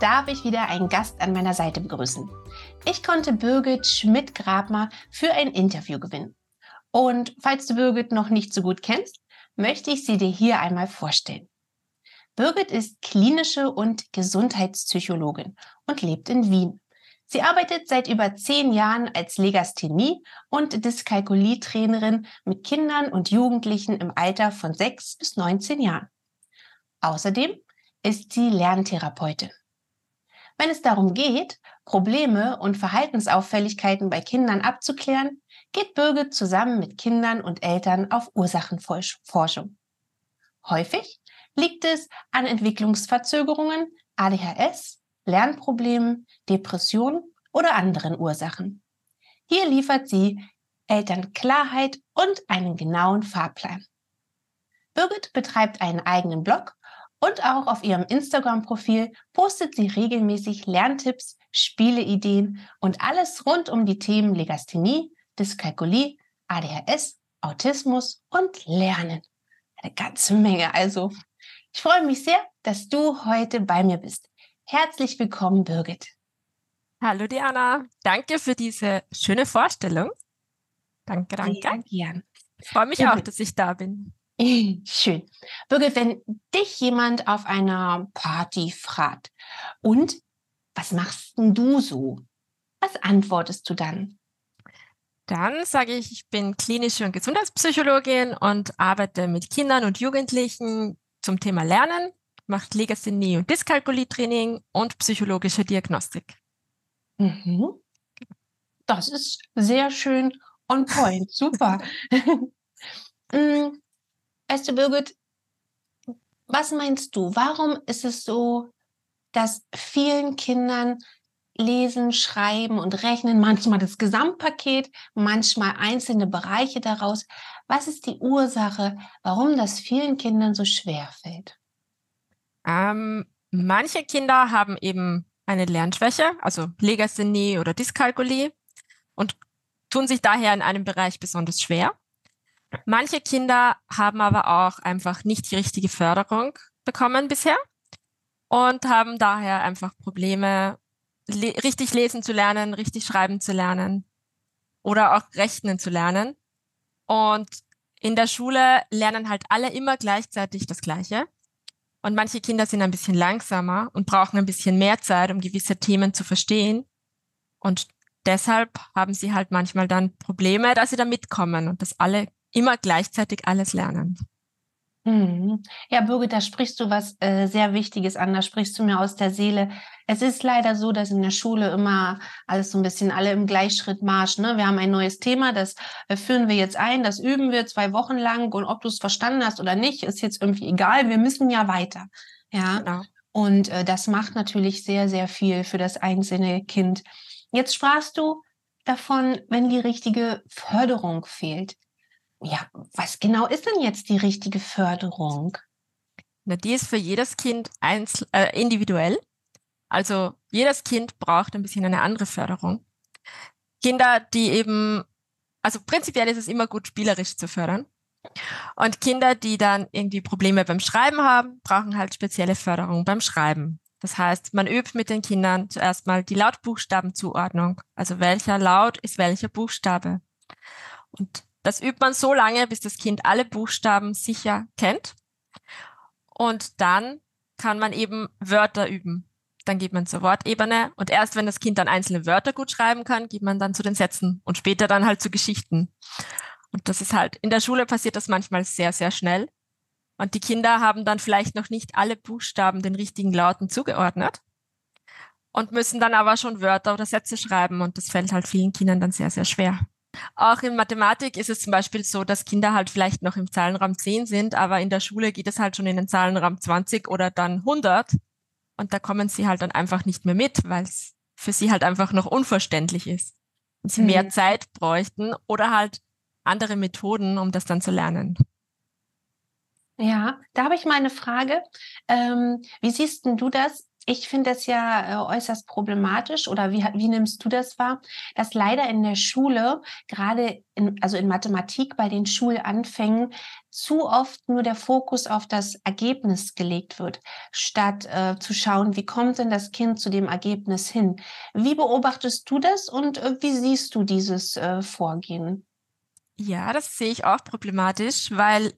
darf ich wieder einen Gast an meiner Seite begrüßen. Ich konnte Birgit Schmidt-Grabmer für ein Interview gewinnen. Und falls du Birgit noch nicht so gut kennst, möchte ich sie dir hier einmal vorstellen. Birgit ist klinische und Gesundheitspsychologin und lebt in Wien. Sie arbeitet seit über zehn Jahren als Legasthenie- und Dyskalkulie-Trainerin mit Kindern und Jugendlichen im Alter von sechs bis 19 Jahren. Außerdem ist sie Lerntherapeutin. Wenn es darum geht, Probleme und Verhaltensauffälligkeiten bei Kindern abzuklären, geht Birgit zusammen mit Kindern und Eltern auf Ursachenforschung. Häufig liegt es an Entwicklungsverzögerungen, ADHS, Lernproblemen, Depressionen oder anderen Ursachen. Hier liefert sie Eltern Klarheit und einen genauen Fahrplan. Birgit betreibt einen eigenen Blog und auch auf ihrem Instagram-Profil postet sie regelmäßig Lerntipps, Spieleideen und alles rund um die Themen Legasthenie, Dyskalkulie, ADHS, Autismus und Lernen. Eine ganze Menge. Also, ich freue mich sehr, dass du heute bei mir bist. Herzlich willkommen, Birgit. Hallo, Diana. Danke für diese schöne Vorstellung. Danke, danke. Sehr gern. Ich freue mich auch, dass ich da bin. Schön. Birgit, wenn dich jemand auf einer Party fragt, und was machst denn du so? Was antwortest du dann? Dann sage ich, ich bin klinische und Gesundheitspsychologin und arbeite mit Kindern und Jugendlichen zum Thema Lernen, mache Legasthenie und Dyskalkulie-Training und psychologische Diagnostik. Mhm. Das ist sehr schön on point. Super. Weißt du, Birgit, was meinst du? Warum ist es so, dass vielen Kindern Lesen, Schreiben und Rechnen, manchmal das Gesamtpaket, manchmal einzelne Bereiche daraus. Was ist die Ursache, warum das vielen Kindern so schwer fällt? Ähm, manche Kinder haben eben eine Lernschwäche, also Legasthenie oder Dyskalkulie und tun sich daher in einem Bereich besonders schwer. Manche Kinder haben aber auch einfach nicht die richtige Förderung bekommen bisher und haben daher einfach Probleme, le richtig lesen zu lernen, richtig schreiben zu lernen oder auch rechnen zu lernen. Und in der Schule lernen halt alle immer gleichzeitig das Gleiche. Und manche Kinder sind ein bisschen langsamer und brauchen ein bisschen mehr Zeit, um gewisse Themen zu verstehen. Und deshalb haben sie halt manchmal dann Probleme, dass sie da mitkommen und dass alle immer gleichzeitig alles lernen. Mhm. Ja, Birgit, da sprichst du was äh, sehr Wichtiges an, da sprichst du mir aus der Seele. Es ist leider so, dass in der Schule immer alles so ein bisschen alle im Gleichschritt marsch. Ne? Wir haben ein neues Thema, das äh, führen wir jetzt ein, das üben wir zwei Wochen lang und ob du es verstanden hast oder nicht, ist jetzt irgendwie egal. Wir müssen ja weiter. Ja. Genau. Und äh, das macht natürlich sehr, sehr viel für das einzelne Kind. Jetzt sprachst du davon, wenn die richtige Förderung fehlt ja, was genau ist denn jetzt die richtige Förderung? Na, die ist für jedes Kind einzel äh, individuell. Also jedes Kind braucht ein bisschen eine andere Förderung. Kinder, die eben, also prinzipiell ist es immer gut, spielerisch zu fördern. Und Kinder, die dann irgendwie Probleme beim Schreiben haben, brauchen halt spezielle Förderung beim Schreiben. Das heißt, man übt mit den Kindern zuerst mal die Lautbuchstabenzuordnung. Also welcher Laut ist welcher Buchstabe. Und das übt man so lange, bis das Kind alle Buchstaben sicher kennt. Und dann kann man eben Wörter üben. Dann geht man zur Wortebene und erst wenn das Kind dann einzelne Wörter gut schreiben kann, geht man dann zu den Sätzen und später dann halt zu Geschichten. Und das ist halt, in der Schule passiert das manchmal sehr, sehr schnell. Und die Kinder haben dann vielleicht noch nicht alle Buchstaben den richtigen Lauten zugeordnet und müssen dann aber schon Wörter oder Sätze schreiben und das fällt halt vielen Kindern dann sehr, sehr schwer. Auch in Mathematik ist es zum Beispiel so, dass Kinder halt vielleicht noch im Zahlenraum 10 sind, aber in der Schule geht es halt schon in den Zahlenraum 20 oder dann 100. und da kommen sie halt dann einfach nicht mehr mit, weil es für sie halt einfach noch unverständlich ist. Und sie mhm. mehr Zeit bräuchten oder halt andere Methoden, um das dann zu lernen. Ja, da habe ich mal eine Frage. Ähm, wie siehst denn du das? Ich finde das ja äh, äußerst problematisch oder wie, wie nimmst du das wahr, dass leider in der Schule, gerade in, also in Mathematik bei den Schulanfängen, zu oft nur der Fokus auf das Ergebnis gelegt wird, statt äh, zu schauen, wie kommt denn das Kind zu dem Ergebnis hin. Wie beobachtest du das und äh, wie siehst du dieses äh, Vorgehen? Ja, das sehe ich auch problematisch, weil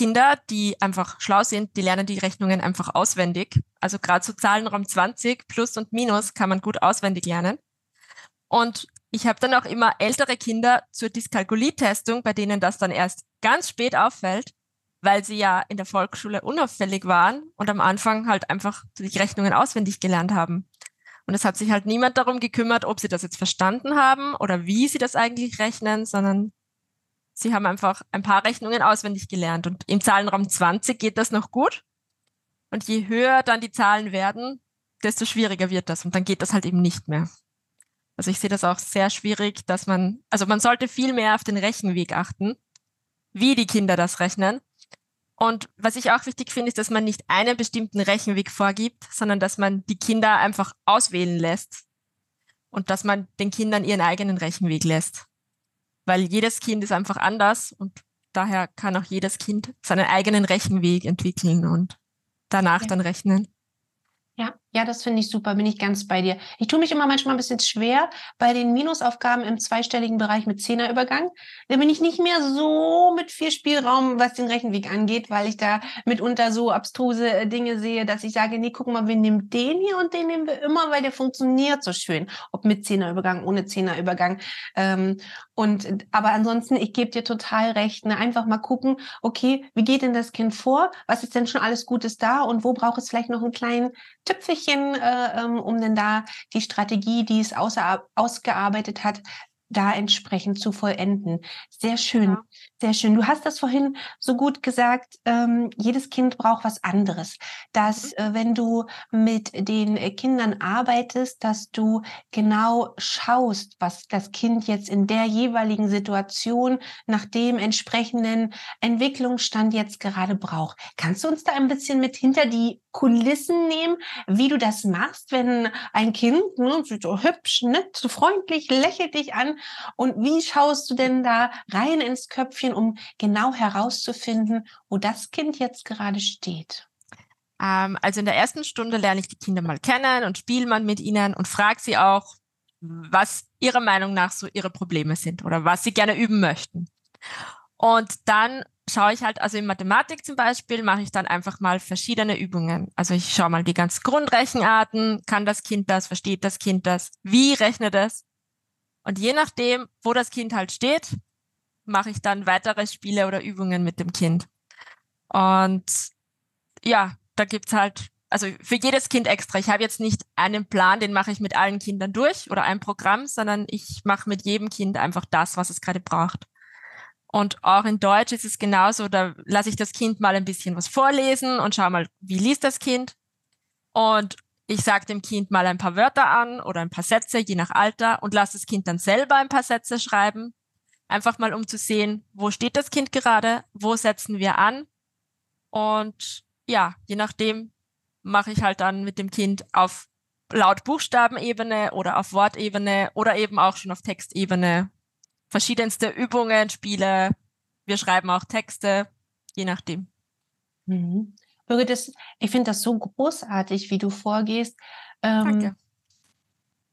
Kinder, die einfach schlau sind, die lernen die Rechnungen einfach auswendig. Also gerade so Zahlenraum 20, Plus und Minus kann man gut auswendig lernen. Und ich habe dann auch immer ältere Kinder zur Dyskalkulietestung, bei denen das dann erst ganz spät auffällt, weil sie ja in der Volksschule unauffällig waren und am Anfang halt einfach die Rechnungen auswendig gelernt haben. Und es hat sich halt niemand darum gekümmert, ob sie das jetzt verstanden haben oder wie sie das eigentlich rechnen, sondern Sie haben einfach ein paar Rechnungen auswendig gelernt und im Zahlenraum 20 geht das noch gut. Und je höher dann die Zahlen werden, desto schwieriger wird das und dann geht das halt eben nicht mehr. Also ich sehe das auch sehr schwierig, dass man, also man sollte viel mehr auf den Rechenweg achten, wie die Kinder das rechnen. Und was ich auch wichtig finde, ist, dass man nicht einen bestimmten Rechenweg vorgibt, sondern dass man die Kinder einfach auswählen lässt und dass man den Kindern ihren eigenen Rechenweg lässt weil jedes Kind ist einfach anders und daher kann auch jedes Kind seinen eigenen Rechenweg entwickeln und danach ja. dann rechnen. Ja, ja, das finde ich super, bin ich ganz bei dir. Ich tue mich immer manchmal ein bisschen schwer bei den Minusaufgaben im zweistelligen Bereich mit Zehnerübergang. Da bin ich nicht mehr so mit viel Spielraum, was den Rechenweg angeht, weil ich da mitunter so abstruse äh, Dinge sehe, dass ich sage, nee, guck mal, wir nehmen den hier und den nehmen wir immer, weil der funktioniert so schön. Ob mit Zehnerübergang, ohne Zehnerübergang. Ähm, und aber ansonsten, ich gebe dir total recht. Ne? Einfach mal gucken, okay, wie geht denn das Kind vor? Was ist denn schon alles Gutes da und wo braucht es vielleicht noch einen kleinen Tüpfelchen, äh, ähm, um denn da die Strategie, die es außer, ausgearbeitet hat, da entsprechend zu vollenden. Sehr schön, ja. sehr schön. Du hast das vorhin so gut gesagt, ähm, jedes Kind braucht was anderes. Dass, mhm. äh, wenn du mit den Kindern arbeitest, dass du genau schaust, was das Kind jetzt in der jeweiligen Situation nach dem entsprechenden Entwicklungsstand jetzt gerade braucht. Kannst du uns da ein bisschen mit hinter die Kulissen nehmen, wie du das machst, wenn ein Kind ne, so hübsch, nett, so freundlich lächelt dich an und wie schaust du denn da rein ins Köpfchen, um genau herauszufinden, wo das Kind jetzt gerade steht? Ähm, also in der ersten Stunde lerne ich die Kinder mal kennen und spiele mal mit ihnen und frage sie auch, was ihrer Meinung nach so ihre Probleme sind oder was sie gerne üben möchten. Und dann schaue ich halt, also in Mathematik zum Beispiel, mache ich dann einfach mal verschiedene Übungen. Also ich schaue mal die ganz Grundrechenarten, kann das Kind das, versteht das Kind das, wie rechnet es? Und je nachdem, wo das Kind halt steht, mache ich dann weitere Spiele oder Übungen mit dem Kind. Und ja, da gibt's halt, also für jedes Kind extra. Ich habe jetzt nicht einen Plan, den mache ich mit allen Kindern durch oder ein Programm, sondern ich mache mit jedem Kind einfach das, was es gerade braucht. Und auch in Deutsch ist es genauso, da lasse ich das Kind mal ein bisschen was vorlesen und schau mal, wie liest das Kind. Und ich sage dem Kind mal ein paar Wörter an oder ein paar Sätze, je nach Alter, und lasse das Kind dann selber ein paar Sätze schreiben. Einfach mal, um zu sehen, wo steht das Kind gerade, wo setzen wir an. Und ja, je nachdem mache ich halt dann mit dem Kind auf laut Buchstabenebene oder auf Wortebene oder eben auch schon auf Textebene verschiedenste Übungen, Spiele. Wir schreiben auch Texte, je nachdem. Mhm. Birgit, das, ich finde das so großartig, wie du vorgehst. Ähm, Danke.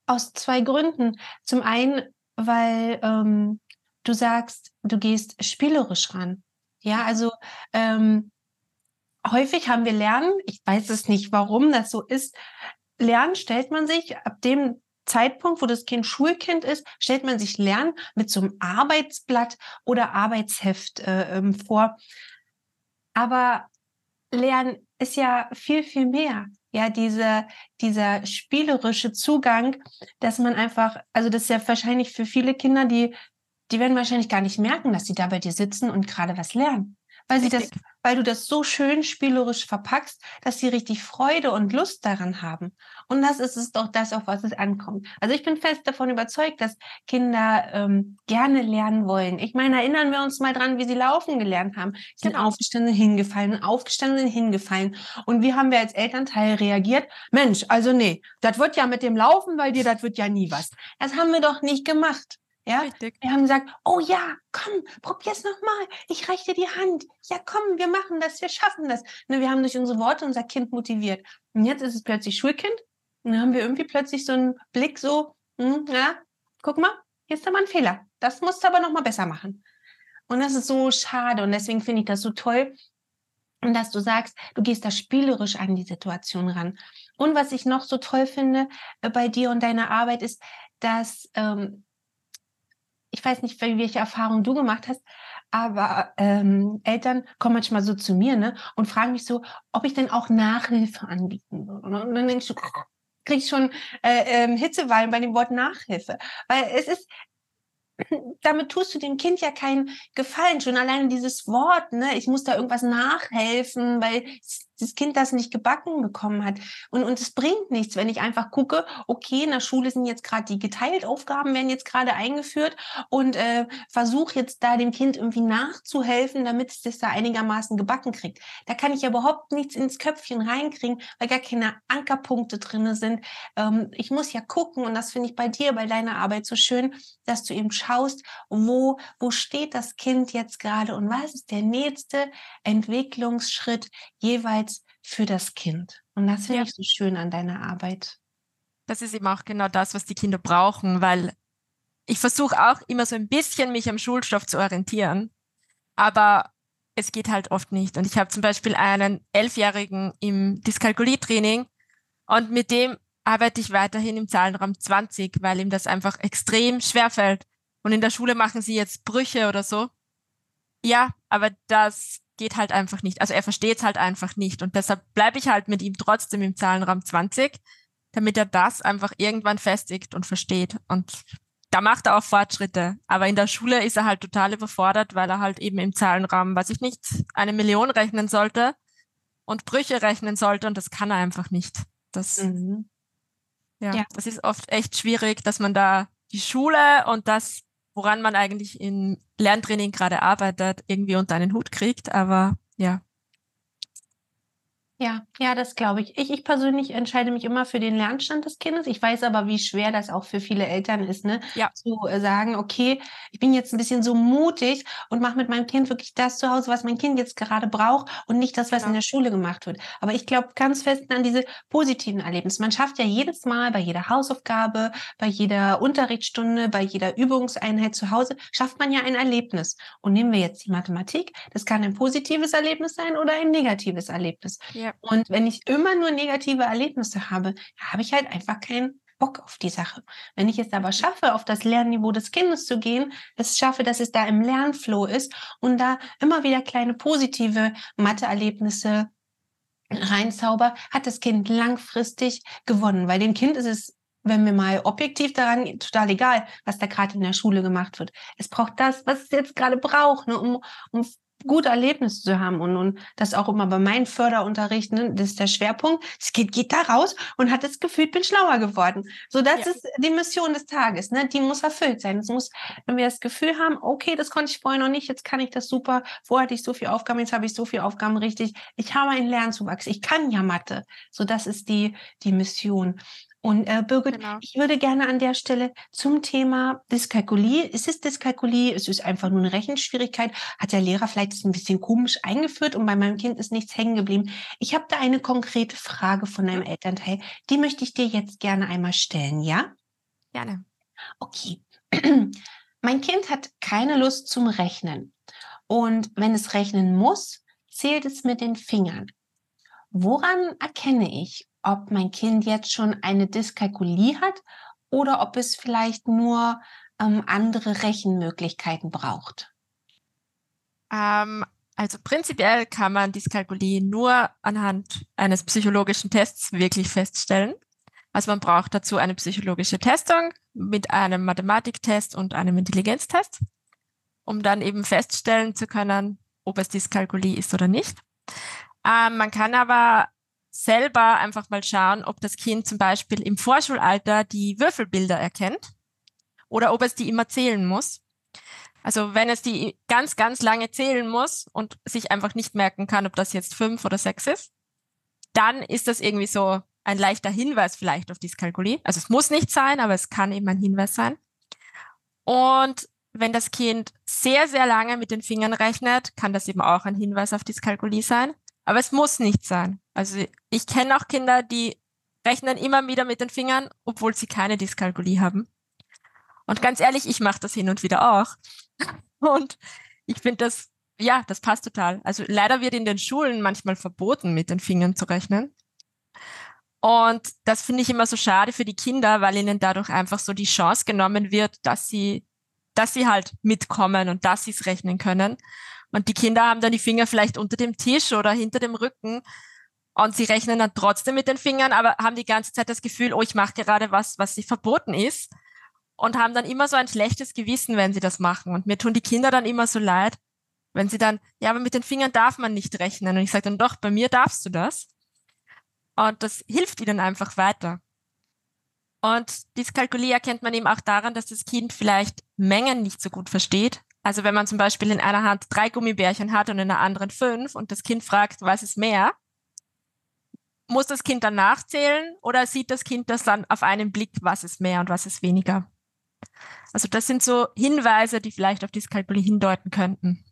Aus zwei Gründen. Zum einen, weil ähm, du sagst, du gehst spielerisch ran. Ja, also ähm, häufig haben wir Lernen, ich weiß es nicht, warum das so ist. Lernen stellt man sich ab dem Zeitpunkt, wo das Kind Schulkind ist, stellt man sich Lernen mit so einem Arbeitsblatt oder Arbeitsheft äh, ähm, vor. Aber Lernen ist ja viel, viel mehr. Ja, diese, dieser spielerische Zugang, dass man einfach, also das ist ja wahrscheinlich für viele Kinder, die, die werden wahrscheinlich gar nicht merken, dass sie da bei dir sitzen und gerade was lernen weil sie das, weil du das so schön spielerisch verpackst, dass sie richtig Freude und Lust daran haben. Und das ist es doch das, auf was es ankommt. Also ich bin fest davon überzeugt, dass Kinder ähm, gerne lernen wollen. Ich meine, erinnern wir uns mal dran, wie sie laufen gelernt haben. Sie genau. sind aufgestanden, hingefallen, aufgestanden, hingefallen. Und wie haben wir als Elternteil reagiert? Mensch, also nee, das wird ja mit dem Laufen, weil dir das wird ja nie was. Das haben wir doch nicht gemacht. Ja, Richtig. wir haben gesagt, oh ja, komm, probier's nochmal. Ich reiche dir die Hand. Ja, komm, wir machen das, wir schaffen das. Ne, wir haben durch unsere Worte unser Kind motiviert. Und jetzt ist es plötzlich Schulkind. Und dann haben wir irgendwie plötzlich so einen Blick so, hm, ja, guck mal, hier ist aber ein Fehler. Das musst du aber nochmal besser machen. Und das ist so schade. Und deswegen finde ich das so toll, und dass du sagst, du gehst da spielerisch an die Situation ran. Und was ich noch so toll finde äh, bei dir und deiner Arbeit ist, dass ähm, ich weiß nicht, welche Erfahrungen du gemacht hast, aber ähm, Eltern kommen manchmal so zu mir ne, und fragen mich so, ob ich denn auch Nachhilfe anbieten würde. Und dann denkst du, krieg ich schon äh, ähm, Hitzewahlen bei dem Wort Nachhilfe. Weil es ist, damit tust du dem Kind ja keinen Gefallen. Schon alleine dieses Wort, ne, ich muss da irgendwas nachhelfen, weil das Kind das nicht gebacken bekommen hat. Und, und es bringt nichts, wenn ich einfach gucke, okay, in der Schule sind jetzt gerade die geteilt Aufgaben werden jetzt gerade eingeführt und äh, versuche jetzt da dem Kind irgendwie nachzuhelfen, damit es das da einigermaßen gebacken kriegt. Da kann ich ja überhaupt nichts ins Köpfchen reinkriegen, weil gar keine Ankerpunkte drinne sind. Ähm, ich muss ja gucken und das finde ich bei dir, bei deiner Arbeit so schön, dass du eben schaust, wo, wo steht das Kind jetzt gerade und was ist der nächste Entwicklungsschritt jeweils für das Kind. Und das finde ja. ich so schön an deiner Arbeit. Das ist eben auch genau das, was die Kinder brauchen, weil ich versuche auch immer so ein bisschen mich am Schulstoff zu orientieren, aber es geht halt oft nicht. Und ich habe zum Beispiel einen Elfjährigen im Dyskalkulie-Training und mit dem arbeite ich weiterhin im Zahlenraum 20, weil ihm das einfach extrem schwer fällt. Und in der Schule machen sie jetzt Brüche oder so. Ja, aber das geht halt einfach nicht. Also er versteht es halt einfach nicht. Und deshalb bleibe ich halt mit ihm trotzdem im Zahlenraum 20, damit er das einfach irgendwann festigt und versteht. Und da macht er auch Fortschritte. Aber in der Schule ist er halt total überfordert, weil er halt eben im Zahlenraum, was ich nicht, eine Million rechnen sollte und Brüche rechnen sollte. Und das kann er einfach nicht. Das, mhm. ja, ja, das ist oft echt schwierig, dass man da die Schule und das woran man eigentlich in Lerntraining gerade arbeitet, irgendwie unter einen Hut kriegt. Aber ja, ja, ja, das glaube ich. ich. Ich persönlich entscheide mich immer für den Lernstand des Kindes. Ich weiß aber, wie schwer das auch für viele Eltern ist, ne? Ja. Zu äh, sagen, okay, ich bin jetzt ein bisschen so mutig und mache mit meinem Kind wirklich das zu Hause, was mein Kind jetzt gerade braucht und nicht das, was genau. in der Schule gemacht wird. Aber ich glaube ganz fest an diese positiven Erlebnisse. Man schafft ja jedes Mal bei jeder Hausaufgabe, bei jeder Unterrichtsstunde, bei jeder Übungseinheit zu Hause, schafft man ja ein Erlebnis. Und nehmen wir jetzt die Mathematik, das kann ein positives Erlebnis sein oder ein negatives Erlebnis. Ja. Und wenn ich immer nur negative Erlebnisse habe, habe ich halt einfach keinen Bock auf die Sache. Wenn ich es aber schaffe, auf das Lernniveau des Kindes zu gehen, es schaffe, dass es da im Lernflow ist und da immer wieder kleine positive Mathe-Erlebnisse reinzauber, hat das Kind langfristig gewonnen. Weil dem Kind ist es wenn wir mal objektiv daran, total egal, was da gerade in der Schule gemacht wird. Es braucht das, was es jetzt gerade braucht, ne, um, um gute Erlebnisse zu haben und, und das auch immer bei meinen Förderunterrichten, das ist der Schwerpunkt. Das Kind geht da raus und hat das Gefühl, bin schlauer geworden. So, das ja. ist die Mission des Tages, ne? Die muss erfüllt sein. Es muss, wenn wir das Gefühl haben, okay, das konnte ich vorher noch nicht, jetzt kann ich das super. Vorher hatte ich so viele Aufgaben, jetzt habe ich so viele Aufgaben richtig. Ich habe einen Lernzuwachs. Ich kann ja Mathe. So, das ist die, die Mission. Und äh, Birgit, genau. ich würde gerne an der Stelle zum Thema Dyskalkulie, ist es Dyskalkulie, es ist einfach nur eine Rechenschwierigkeit, hat der Lehrer vielleicht ein bisschen komisch eingeführt und bei meinem Kind ist nichts hängen geblieben. Ich habe da eine konkrete Frage von einem Elternteil, die möchte ich dir jetzt gerne einmal stellen, ja? Gerne. Okay. mein Kind hat keine Lust zum Rechnen und wenn es rechnen muss, zählt es mit den Fingern. Woran erkenne ich, ob mein Kind jetzt schon eine Dyskalkulie hat oder ob es vielleicht nur ähm, andere Rechenmöglichkeiten braucht? Ähm, also prinzipiell kann man Dyskalkulie nur anhand eines psychologischen Tests wirklich feststellen. Also man braucht dazu eine psychologische Testung mit einem Mathematiktest und einem Intelligenztest, um dann eben feststellen zu können, ob es Dyskalkulie ist oder nicht. Ähm, man kann aber selber einfach mal schauen, ob das Kind zum Beispiel im Vorschulalter die Würfelbilder erkennt oder ob es die immer zählen muss. Also wenn es die ganz, ganz lange zählen muss und sich einfach nicht merken kann, ob das jetzt fünf oder sechs ist, dann ist das irgendwie so ein leichter Hinweis vielleicht auf Dyskalkulie. Also es muss nicht sein, aber es kann eben ein Hinweis sein. Und wenn das Kind sehr, sehr lange mit den Fingern rechnet, kann das eben auch ein Hinweis auf Dyskalkulie sein. Aber es muss nicht sein. Also ich kenne auch Kinder, die rechnen immer wieder mit den Fingern, obwohl sie keine Dyskalkulie haben. Und ganz ehrlich, ich mache das hin und wieder auch. Und ich finde das, ja, das passt total. Also leider wird in den Schulen manchmal verboten, mit den Fingern zu rechnen. Und das finde ich immer so schade für die Kinder, weil ihnen dadurch einfach so die Chance genommen wird, dass sie, dass sie halt mitkommen und dass sie es rechnen können. Und die Kinder haben dann die Finger vielleicht unter dem Tisch oder hinter dem Rücken und sie rechnen dann trotzdem mit den Fingern, aber haben die ganze Zeit das Gefühl, oh, ich mache gerade was, was sie verboten ist und haben dann immer so ein schlechtes Gewissen, wenn sie das machen. Und mir tun die Kinder dann immer so leid, wenn sie dann, ja, aber mit den Fingern darf man nicht rechnen. Und ich sage dann, doch, bei mir darfst du das. Und das hilft ihnen einfach weiter. Und Dyskalkulie erkennt man eben auch daran, dass das Kind vielleicht Mengen nicht so gut versteht. Also wenn man zum Beispiel in einer Hand drei Gummibärchen hat und in der anderen fünf und das Kind fragt, was ist mehr, muss das Kind dann nachzählen oder sieht das Kind das dann auf einen Blick, was ist mehr und was ist weniger? Also das sind so Hinweise, die vielleicht auf Dyskalkulie hindeuten könnten.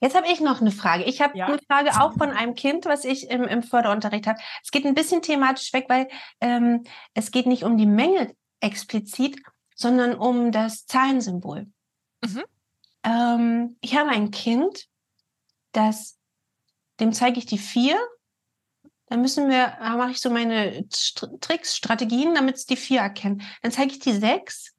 Jetzt habe ich noch eine Frage. Ich habe ja. eine Frage auch von einem Kind, was ich im, im Förderunterricht habe. Es geht ein bisschen thematisch weg, weil ähm, es geht nicht um die Menge explizit, sondern um das Zahlensymbol. Mhm. Ähm, ich habe ein Kind, das dem zeige ich die vier. Dann müssen wir, da mache ich so meine Tricks, Strategien, damit es die vier erkennt. Dann zeige ich die sechs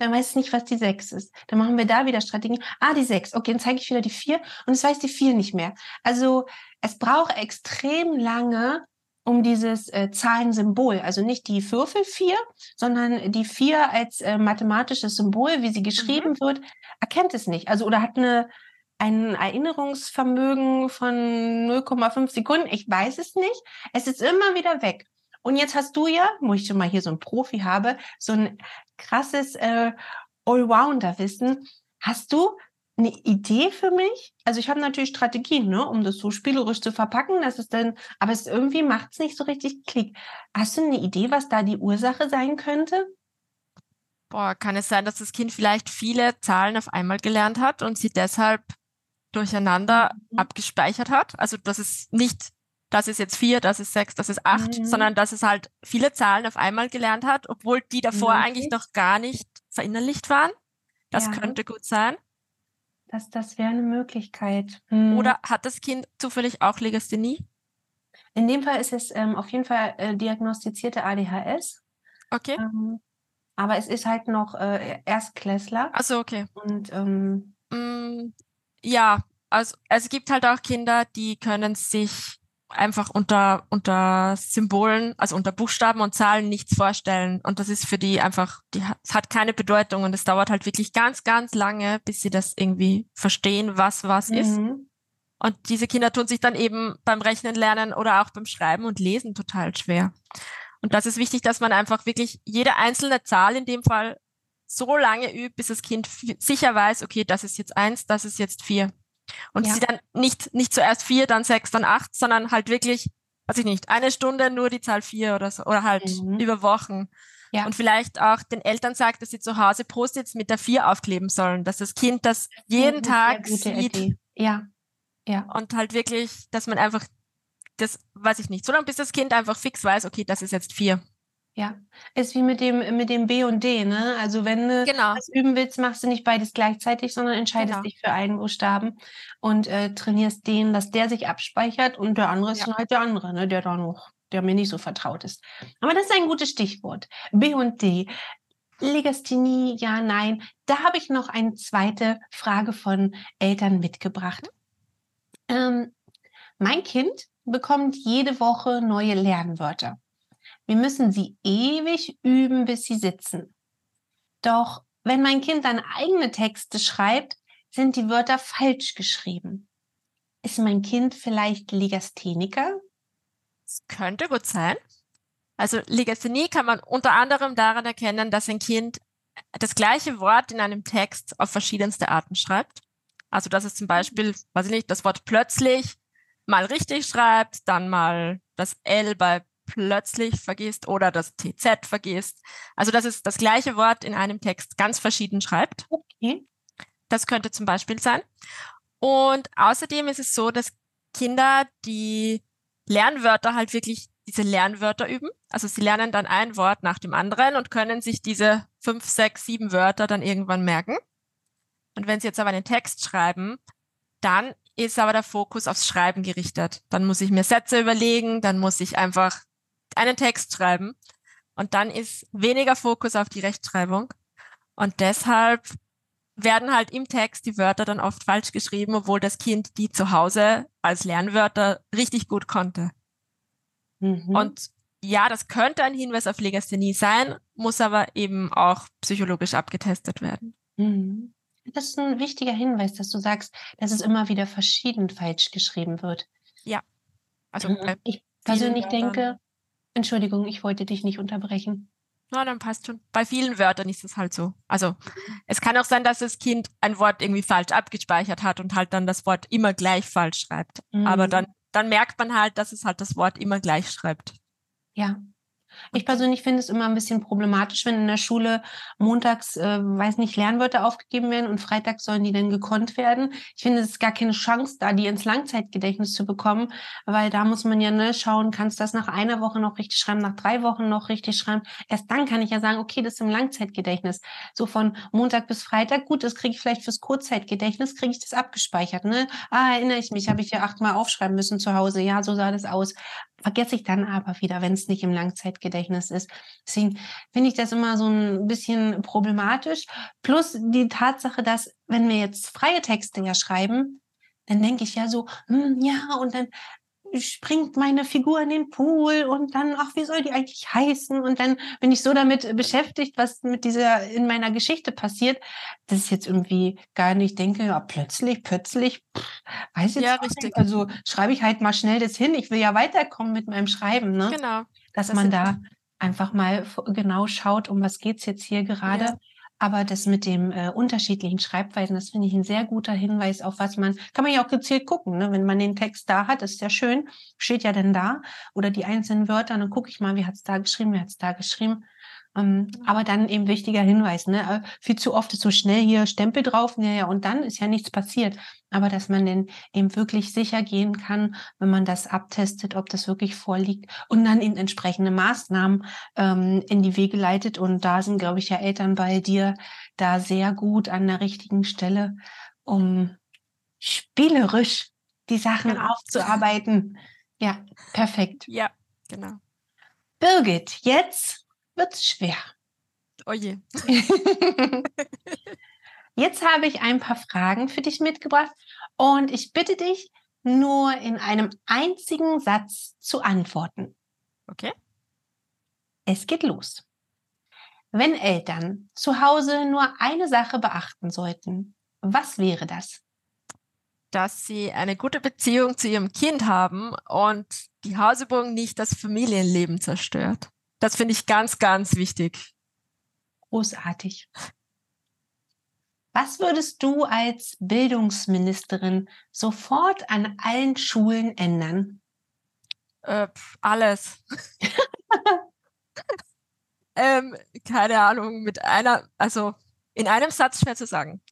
dann weiß es nicht, was die 6 ist. Dann machen wir da wieder Strategien. Ah, die 6. Okay, dann zeige ich wieder die 4 und es weiß die 4 nicht mehr. Also es braucht extrem lange, um dieses äh, Zahlensymbol, also nicht die Würfel 4, sondern die 4 als äh, mathematisches Symbol, wie sie geschrieben mhm. wird, erkennt es nicht. Also oder hat eine ein Erinnerungsvermögen von 0,5 Sekunden. Ich weiß es nicht. Es ist immer wieder weg. Und jetzt hast du ja, wo ich schon mal hier so einen Profi habe, so ein krasses äh, Allrounder-Wissen. Hast du eine Idee für mich? Also ich habe natürlich Strategien, ne, um das so spielerisch zu verpacken, dass es dann, aber es irgendwie macht es nicht so richtig Klick. Hast du eine Idee, was da die Ursache sein könnte? Boah, kann es sein, dass das Kind vielleicht viele Zahlen auf einmal gelernt hat und sie deshalb durcheinander mhm. abgespeichert hat? Also dass es nicht das ist jetzt vier, das ist sechs, das ist acht, mhm. sondern dass es halt viele Zahlen auf einmal gelernt hat, obwohl die davor mhm. eigentlich noch gar nicht verinnerlicht waren. Das ja. könnte gut sein. Das, das wäre eine Möglichkeit. Mhm. Oder hat das Kind zufällig auch Legasthenie? In dem Fall ist es ähm, auf jeden Fall äh, diagnostizierte ADHS. Okay. Ähm, aber es ist halt noch äh, Erstklässler. Also okay. Und ähm, mm, ja, also es gibt halt auch Kinder, die können sich einfach unter, unter Symbolen, also unter Buchstaben und Zahlen nichts vorstellen. Und das ist für die einfach, die es hat keine Bedeutung und es dauert halt wirklich ganz, ganz lange, bis sie das irgendwie verstehen, was was mhm. ist. Und diese Kinder tun sich dann eben beim Rechnen lernen oder auch beim Schreiben und Lesen total schwer. Und das ist wichtig, dass man einfach wirklich jede einzelne Zahl in dem Fall so lange übt, bis das Kind sicher weiß, okay, das ist jetzt eins, das ist jetzt vier. Und ja. sie dann nicht, nicht zuerst vier, dann sechs, dann acht, sondern halt wirklich, weiß ich nicht, eine Stunde nur die Zahl vier oder so, oder halt mhm. über Wochen. Ja. Und vielleicht auch den Eltern sagt, dass sie zu Hause Post-its mit der vier aufkleben sollen, dass das Kind das jeden Tag sieht. Idee. Ja. Ja. Und halt wirklich, dass man einfach das, weiß ich nicht, so lange bis das Kind einfach fix weiß, okay, das ist jetzt vier. Ja, ist wie mit dem, mit dem B und D, ne? Also wenn du genau. was üben willst, machst du nicht beides gleichzeitig, sondern entscheidest genau. dich für einen Buchstaben und äh, trainierst den, dass der sich abspeichert und der andere ist ja. dann halt der andere, ne? Der da noch, der mir nicht so vertraut ist. Aber das ist ein gutes Stichwort. B und D. Legasthenie, ja, nein. Da habe ich noch eine zweite Frage von Eltern mitgebracht. Ähm, mein Kind bekommt jede Woche neue Lernwörter. Wir müssen sie ewig üben, bis sie sitzen. Doch wenn mein Kind dann eigene Texte schreibt, sind die Wörter falsch geschrieben. ist mein Kind vielleicht Legastheniker? Das könnte gut sein. Also Legasthenie kann man unter anderem daran erkennen, dass ein Kind das gleiche Wort in einem Text auf verschiedenste Arten schreibt. Also dass es zum Beispiel, weiß ich nicht, das Wort plötzlich mal richtig schreibt, dann mal das L bei plötzlich vergisst oder das TZ vergisst. Also dass es das gleiche Wort in einem Text ganz verschieden schreibt. Okay. Das könnte zum Beispiel sein. Und außerdem ist es so, dass Kinder, die Lernwörter halt wirklich diese Lernwörter üben. Also sie lernen dann ein Wort nach dem anderen und können sich diese fünf, sechs, sieben Wörter dann irgendwann merken. Und wenn sie jetzt aber einen Text schreiben, dann ist aber der Fokus aufs Schreiben gerichtet. Dann muss ich mir Sätze überlegen, dann muss ich einfach einen Text schreiben. Und dann ist weniger Fokus auf die Rechtschreibung. Und deshalb werden halt im Text die Wörter dann oft falsch geschrieben, obwohl das Kind die zu Hause als Lernwörter richtig gut konnte. Mhm. Und ja, das könnte ein Hinweis auf Legasthenie sein, muss aber eben auch psychologisch abgetestet werden. Mhm. Das ist ein wichtiger Hinweis, dass du sagst, dass es immer wieder verschieden falsch geschrieben wird. Ja. Also mhm. ich persönlich denke, Entschuldigung, ich wollte dich nicht unterbrechen. Na, dann passt schon. Bei vielen Wörtern ist es halt so. Also es kann auch sein, dass das Kind ein Wort irgendwie falsch abgespeichert hat und halt dann das Wort immer gleich falsch schreibt. Mhm. Aber dann, dann merkt man halt, dass es halt das Wort immer gleich schreibt. Ja, ich persönlich finde es immer ein bisschen problematisch, wenn in der Schule montags, äh, weiß nicht, Lernwörter aufgegeben werden und freitags sollen die dann gekonnt werden. Ich finde, es ist gar keine Chance, da die ins Langzeitgedächtnis zu bekommen, weil da muss man ja ne, schauen, kannst du das nach einer Woche noch richtig schreiben, nach drei Wochen noch richtig schreiben. Erst dann kann ich ja sagen, okay, das ist im Langzeitgedächtnis. So von Montag bis Freitag, gut, das kriege ich vielleicht fürs Kurzzeitgedächtnis, kriege ich das abgespeichert. Ne? Ah, erinnere ich mich, habe ich ja achtmal aufschreiben müssen zu Hause. Ja, so sah das aus vergesse ich dann aber wieder, wenn es nicht im Langzeitgedächtnis ist. Deswegen finde ich das immer so ein bisschen problematisch. Plus die Tatsache, dass wenn wir jetzt freie Texte ja schreiben, dann denke ich ja so, hm, ja, und dann springt meine Figur in den Pool und dann, ach, wie soll die eigentlich heißen? Und dann bin ich so damit beschäftigt, was mit dieser, in meiner Geschichte passiert, dass ich jetzt irgendwie gar nicht denke, ja, plötzlich, plötzlich, pff, weiß jetzt ja, richtig. Nicht. Also schreibe ich halt mal schnell das hin. Ich will ja weiterkommen mit meinem Schreiben, ne? Genau. Dass das man da einfach mal genau schaut, um was geht's jetzt hier gerade. Ja. Aber das mit dem äh, unterschiedlichen Schreibweisen, das finde ich ein sehr guter Hinweis, auf was man, kann man ja auch gezielt gucken, ne? wenn man den Text da hat, ist ja schön, steht ja dann da, oder die einzelnen Wörter, dann gucke ich mal, wie hat es da geschrieben, wie hat es da geschrieben. Ähm, aber dann eben wichtiger Hinweis, ne? Äh, viel zu oft ist so schnell hier Stempel drauf, ja, ja, und dann ist ja nichts passiert. Aber dass man denn eben wirklich sicher gehen kann, wenn man das abtestet, ob das wirklich vorliegt und dann eben entsprechende Maßnahmen ähm, in die Wege leitet. Und da sind, glaube ich, ja Eltern bei dir da sehr gut an der richtigen Stelle, um spielerisch die Sachen genau. aufzuarbeiten. Ja, perfekt. Ja, genau. Birgit, jetzt wird's schwer. Oh je. Jetzt habe ich ein paar Fragen für dich mitgebracht und ich bitte dich, nur in einem einzigen Satz zu antworten. Okay. Es geht los. Wenn Eltern zu Hause nur eine Sache beachten sollten, was wäre das? Dass sie eine gute Beziehung zu ihrem Kind haben und die Hausübung nicht das Familienleben zerstört. Das finde ich ganz, ganz wichtig. Großartig. Was würdest du als Bildungsministerin sofort an allen Schulen ändern? Äh, alles. ähm, keine Ahnung, mit einer, also in einem Satz schwer zu sagen.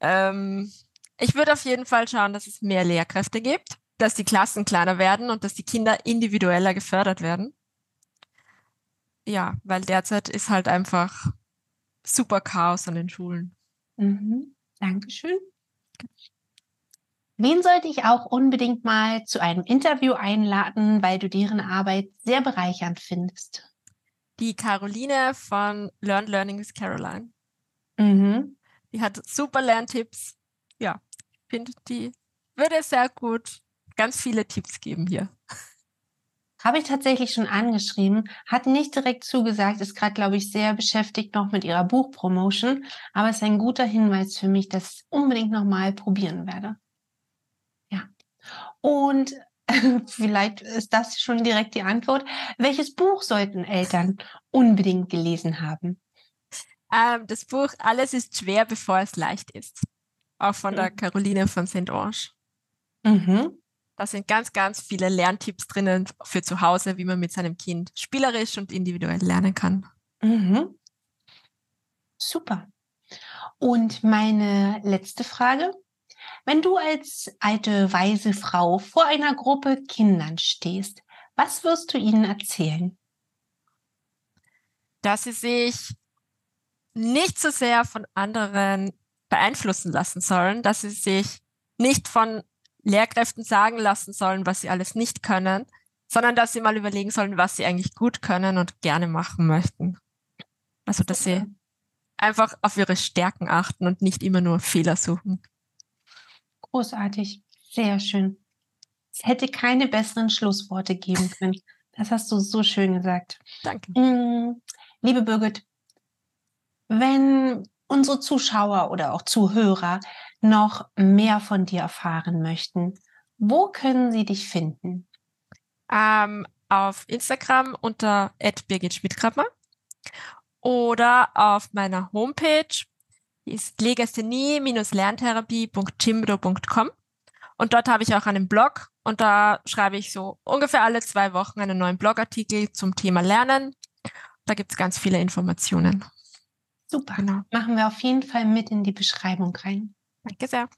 Ähm, ich würde auf jeden Fall schauen, dass es mehr Lehrkräfte gibt, dass die Klassen kleiner werden und dass die Kinder individueller gefördert werden ja, weil derzeit ist halt einfach super Chaos an den Schulen. Mhm. Dankeschön. Wen sollte ich auch unbedingt mal zu einem Interview einladen, weil du deren Arbeit sehr bereichernd findest? Die Caroline von Learn Learning with Caroline. Mhm. Die hat super Lerntipps. Ja, ich finde, die würde sehr gut ganz viele Tipps geben hier. Habe ich tatsächlich schon angeschrieben, hat nicht direkt zugesagt, ist gerade, glaube ich, sehr beschäftigt noch mit ihrer Buchpromotion, aber es ist ein guter Hinweis für mich, dass ich unbedingt nochmal probieren werde. Und vielleicht ist das schon direkt die Antwort. Welches Buch sollten Eltern unbedingt gelesen haben? Ähm, das Buch Alles ist schwer, bevor es leicht ist. Auch von mhm. der Caroline von St. Ange. Mhm. Da sind ganz, ganz viele Lerntipps drinnen für zu Hause, wie man mit seinem Kind spielerisch und individuell lernen kann. Mhm. Super. Und meine letzte Frage. Wenn du als alte, weise Frau vor einer Gruppe Kindern stehst, was wirst du ihnen erzählen? Dass sie sich nicht so sehr von anderen beeinflussen lassen sollen, dass sie sich nicht von Lehrkräften sagen lassen sollen, was sie alles nicht können, sondern dass sie mal überlegen sollen, was sie eigentlich gut können und gerne machen möchten. Also, dass sie einfach auf ihre Stärken achten und nicht immer nur Fehler suchen. Großartig, sehr schön. Es hätte keine besseren Schlussworte geben können. Das hast du so schön gesagt. Danke. Mm, liebe Birgit, wenn unsere Zuschauer oder auch Zuhörer noch mehr von dir erfahren möchten, wo können sie dich finden? Ähm, auf Instagram unter Birgit Schmidtkrabmer oder auf meiner Homepage ist legasthenie-lerntherapie.chimbro.com und dort habe ich auch einen Blog und da schreibe ich so ungefähr alle zwei Wochen einen neuen Blogartikel zum Thema Lernen. Da gibt es ganz viele Informationen. Super. Genau. Machen wir auf jeden Fall mit in die Beschreibung rein. Danke sehr.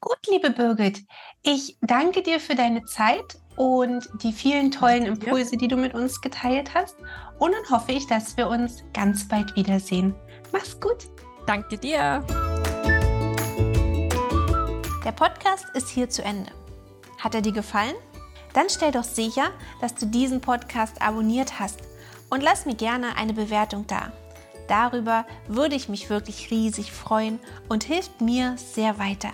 Gut, liebe Birgit, ich danke dir für deine Zeit und die vielen tollen Impulse, die du mit uns geteilt hast. Und dann hoffe ich, dass wir uns ganz bald wiedersehen. Mach's gut. Danke dir. Der Podcast ist hier zu Ende. Hat er dir gefallen? Dann stell doch sicher, dass du diesen Podcast abonniert hast und lass mir gerne eine Bewertung da. Darüber würde ich mich wirklich riesig freuen und hilft mir sehr weiter.